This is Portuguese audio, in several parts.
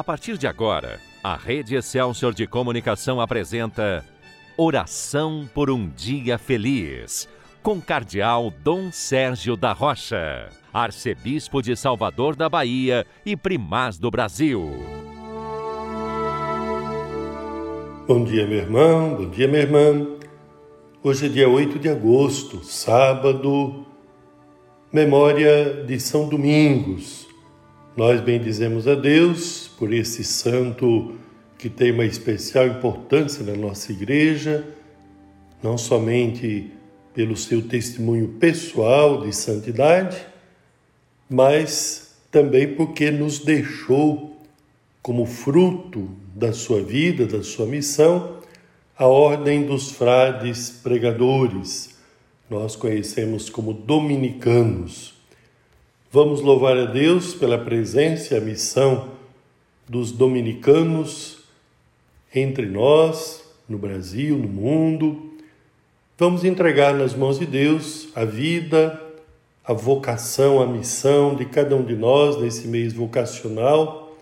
A partir de agora, a Rede Excelsior de Comunicação apresenta Oração por um Dia Feliz, com Cardeal Dom Sérgio da Rocha, Arcebispo de Salvador da Bahia e Primaz do Brasil. Bom dia, meu irmão, bom dia, minha irmã. Hoje é dia 8 de agosto, sábado, memória de São Domingos. Nós bendizemos a Deus por esse santo que tem uma especial importância na nossa igreja, não somente pelo seu testemunho pessoal de santidade, mas também porque nos deixou como fruto da sua vida, da sua missão, a ordem dos frades pregadores. Nós conhecemos como dominicanos. Vamos louvar a Deus pela presença e a missão dos dominicanos entre nós, no Brasil, no mundo. Vamos entregar nas mãos de Deus a vida, a vocação, a missão de cada um de nós nesse mês vocacional,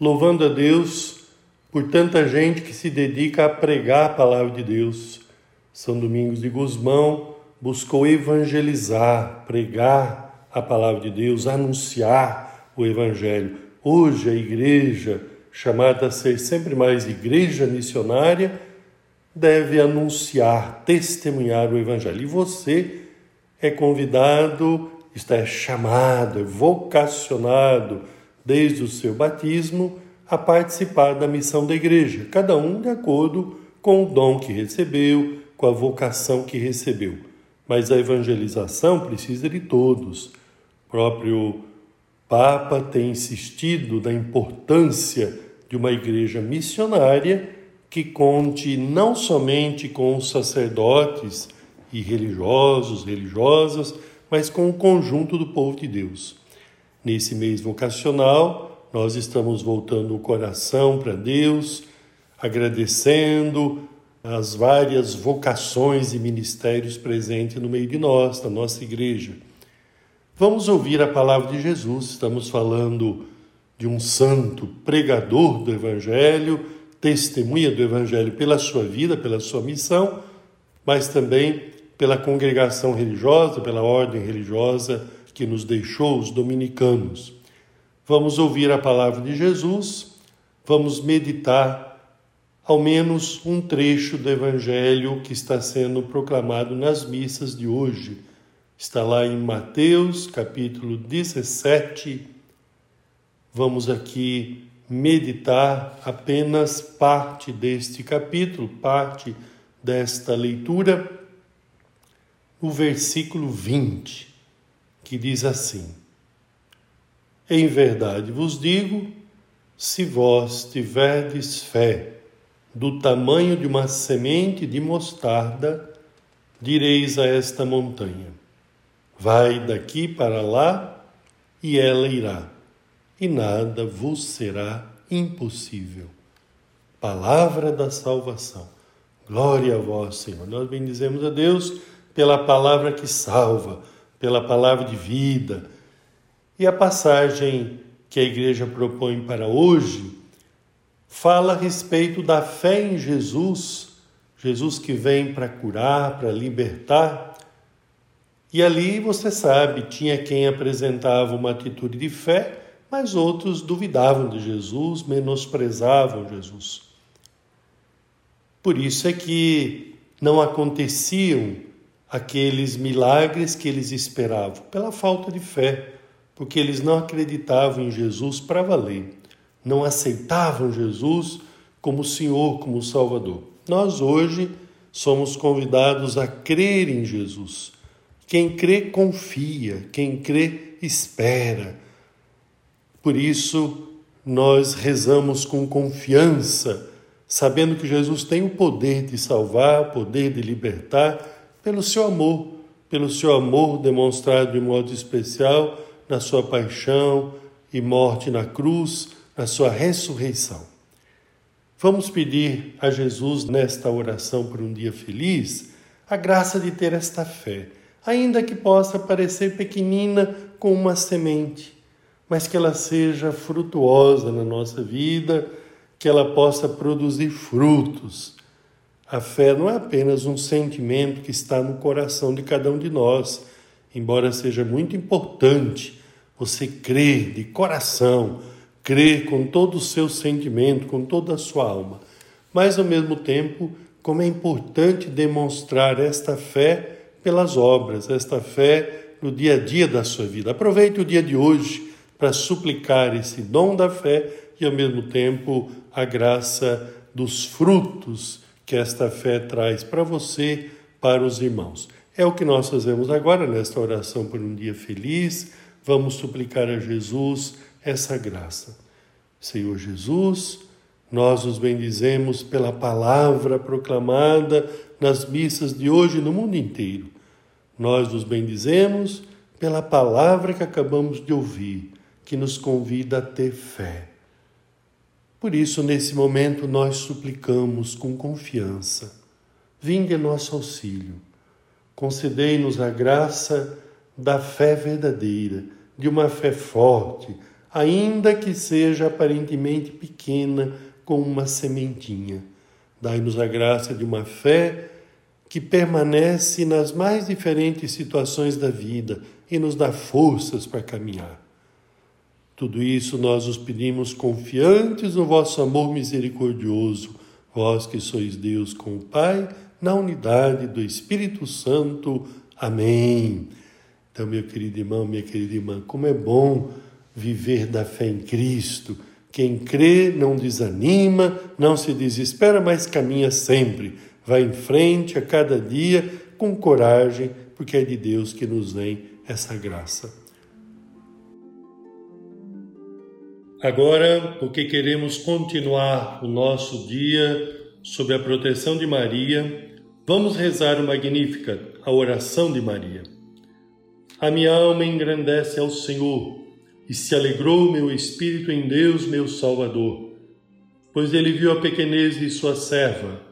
louvando a Deus por tanta gente que se dedica a pregar a palavra de Deus. São Domingos de Gusmão buscou evangelizar, pregar a palavra de Deus, anunciar o Evangelho. Hoje a igreja, chamada a ser sempre mais igreja missionária, deve anunciar, testemunhar o Evangelho. E você é convidado, está chamado, é vocacionado desde o seu batismo a participar da missão da igreja, cada um de acordo com o dom que recebeu, com a vocação que recebeu. Mas a evangelização precisa de todos. Próprio Papa tem insistido na importância de uma igreja missionária que conte não somente com os sacerdotes e religiosos, religiosas, mas com o conjunto do povo de Deus. Nesse mês vocacional, nós estamos voltando o coração para Deus, agradecendo as várias vocações e ministérios presentes no meio de nós, na nossa igreja. Vamos ouvir a palavra de Jesus. Estamos falando de um santo pregador do Evangelho, testemunha do Evangelho pela sua vida, pela sua missão, mas também pela congregação religiosa, pela ordem religiosa que nos deixou, os dominicanos. Vamos ouvir a palavra de Jesus, vamos meditar ao menos um trecho do Evangelho que está sendo proclamado nas missas de hoje. Está lá em Mateus, capítulo 17. Vamos aqui meditar apenas parte deste capítulo, parte desta leitura, o versículo 20, que diz assim: em verdade vos digo: se vós tiverdes fé do tamanho de uma semente de mostarda, direis a esta montanha: Vai daqui para lá, e ela irá, e nada vos será impossível. Palavra da salvação. Glória a vós, Senhor. Nós bendizemos a Deus pela palavra que salva, pela palavra de vida e a passagem que a igreja propõe para hoje fala a respeito da fé em Jesus, Jesus que vem para curar, para libertar. E ali, você sabe, tinha quem apresentava uma atitude de fé, mas outros duvidavam de Jesus, menosprezavam Jesus. Por isso é que não aconteciam aqueles milagres que eles esperavam, pela falta de fé porque eles não acreditavam em Jesus para valer, não aceitavam Jesus como Senhor, como Salvador. Nós hoje somos convidados a crer em Jesus. Quem crê, confia, quem crê, espera. Por isso, nós rezamos com confiança, sabendo que Jesus tem o poder de salvar, o poder de libertar, pelo seu amor, pelo seu amor demonstrado de modo especial na sua paixão e morte na cruz, na sua ressurreição. Vamos pedir a Jesus nesta oração por um dia feliz a graça de ter esta fé, ainda que possa parecer pequenina como uma semente, mas que ela seja frutuosa na nossa vida, que ela possa produzir frutos. A fé não é apenas um sentimento que está no coração de cada um de nós, embora seja muito importante você crer de coração, crer com todo o seu sentimento, com toda a sua alma. Mas, ao mesmo tempo, como é importante demonstrar esta fé pelas obras, esta fé no dia a dia da sua vida. Aproveite o dia de hoje para suplicar esse dom da fé e, ao mesmo tempo, a graça dos frutos que esta fé traz para você, para os irmãos. É o que nós fazemos agora nesta oração por um dia feliz. Vamos suplicar a Jesus essa graça. Senhor Jesus, nós os bendizemos pela palavra proclamada nas missas de hoje no mundo inteiro. Nós os bendizemos pela palavra que acabamos de ouvir, que nos convida a ter fé. Por isso, nesse momento, nós suplicamos com confiança: vinde nosso auxílio. Concedei-nos a graça da fé verdadeira, de uma fé forte, ainda que seja aparentemente pequena, como uma sementinha. Dai-nos a graça de uma fé que permanece nas mais diferentes situações da vida e nos dá forças para caminhar. Tudo isso nós os pedimos confiantes no vosso amor misericordioso, vós que sois Deus com o Pai, na unidade do Espírito Santo. Amém. Então, meu querido irmão, minha querida irmã, como é bom viver da fé em Cristo. Quem crê não desanima, não se desespera, mas caminha sempre. Vai em frente a cada dia com coragem, porque é de Deus que nos vem essa graça. Agora, porque queremos continuar o nosso dia sob a proteção de Maria, vamos rezar o Magnífica, a oração de Maria. A minha alma engrandece ao Senhor e se alegrou meu espírito em Deus, meu Salvador, pois ele viu a pequenez de sua serva.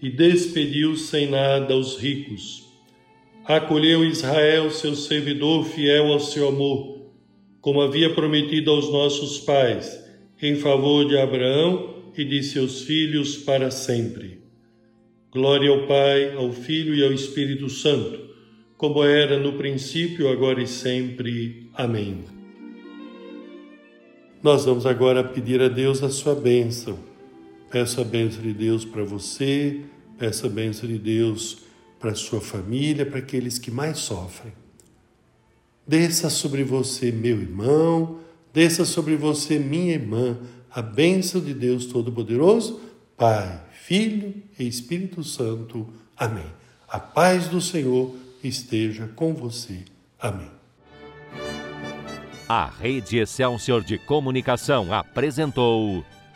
e despediu sem nada os ricos. Acolheu Israel, seu servidor fiel ao seu amor, como havia prometido aos nossos pais, em favor de Abraão e de seus filhos para sempre. Glória ao Pai, ao Filho e ao Espírito Santo como era no princípio, agora e sempre. Amém. Nós vamos agora pedir a Deus a sua bênção. Peça a bênção de Deus para você, peça a bênção de Deus para sua família, para aqueles que mais sofrem. Desça sobre você, meu irmão, desça sobre você, minha irmã, a bênção de Deus Todo-Poderoso, Pai, Filho e Espírito Santo. Amém. A paz do Senhor esteja com você. Amém. A Rede Excelsior de Comunicação apresentou